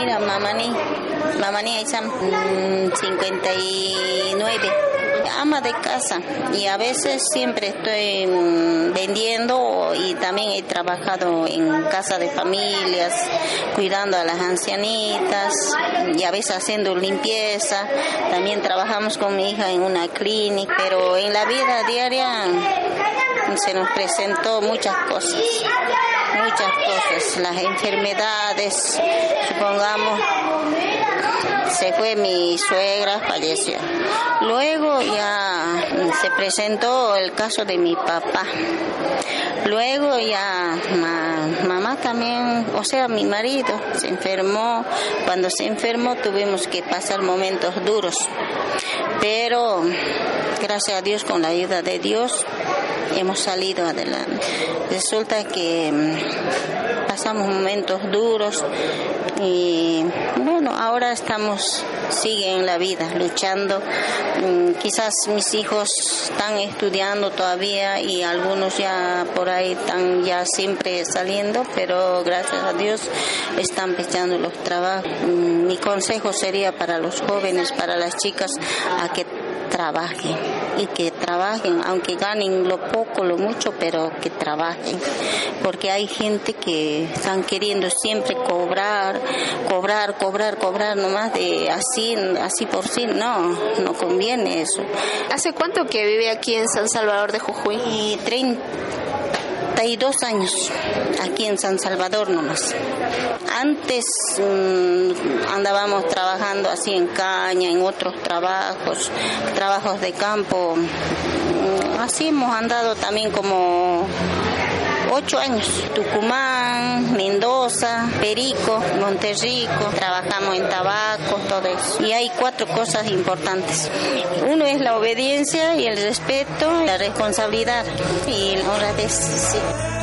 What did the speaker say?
mira, Mamani, Mamani Aizam, 59 ama de casa. Y a veces siempre estoy mm, vendiendo y también he trabajado en casa de familias, cuidando a las ancianitas y a veces haciendo limpieza. También trabajamos con mi hija en una clínica, pero en la vida diaria se nos presentó muchas cosas muchas cosas, las enfermedades, supongamos, se fue mi suegra, falleció. Luego ya se presentó el caso de mi papá. Luego ya mamá también, o sea, mi marido se enfermó. Cuando se enfermó tuvimos que pasar momentos duros. Pero gracias a Dios, con la ayuda de Dios, hemos salido adelante. Resulta que mm, pasamos momentos duros y bueno, ahora estamos, siguen la vida, luchando. Mm, quizás mis hijos están estudiando todavía y algunos ya por ahí están ya siempre saliendo, pero gracias a Dios están echando los trabajos. Mm, mi consejo sería para los jóvenes, para las chicas, a que trabajen y que trabajen, aunque ganen lo poco, lo mucho, pero que trabajen, porque hay gente que están queriendo siempre cobrar, cobrar, cobrar, cobrar, nomás de así, así por sí, no, no conviene eso. ¿Hace cuánto que vive aquí en San Salvador de Jujuy? Y 30 dos años aquí en San Salvador nomás. Antes mm, andábamos trabajando así en caña, en otros trabajos, trabajos de campo. Mm, así hemos andado también como ocho años. Tucumán, Mendoza, Perico, Monterrico, trabajamos en tabaco, todo eso. Y hay cuatro cosas importantes. Uno es la obediencia y el respeto, la responsabilidad y la honradez. Sí.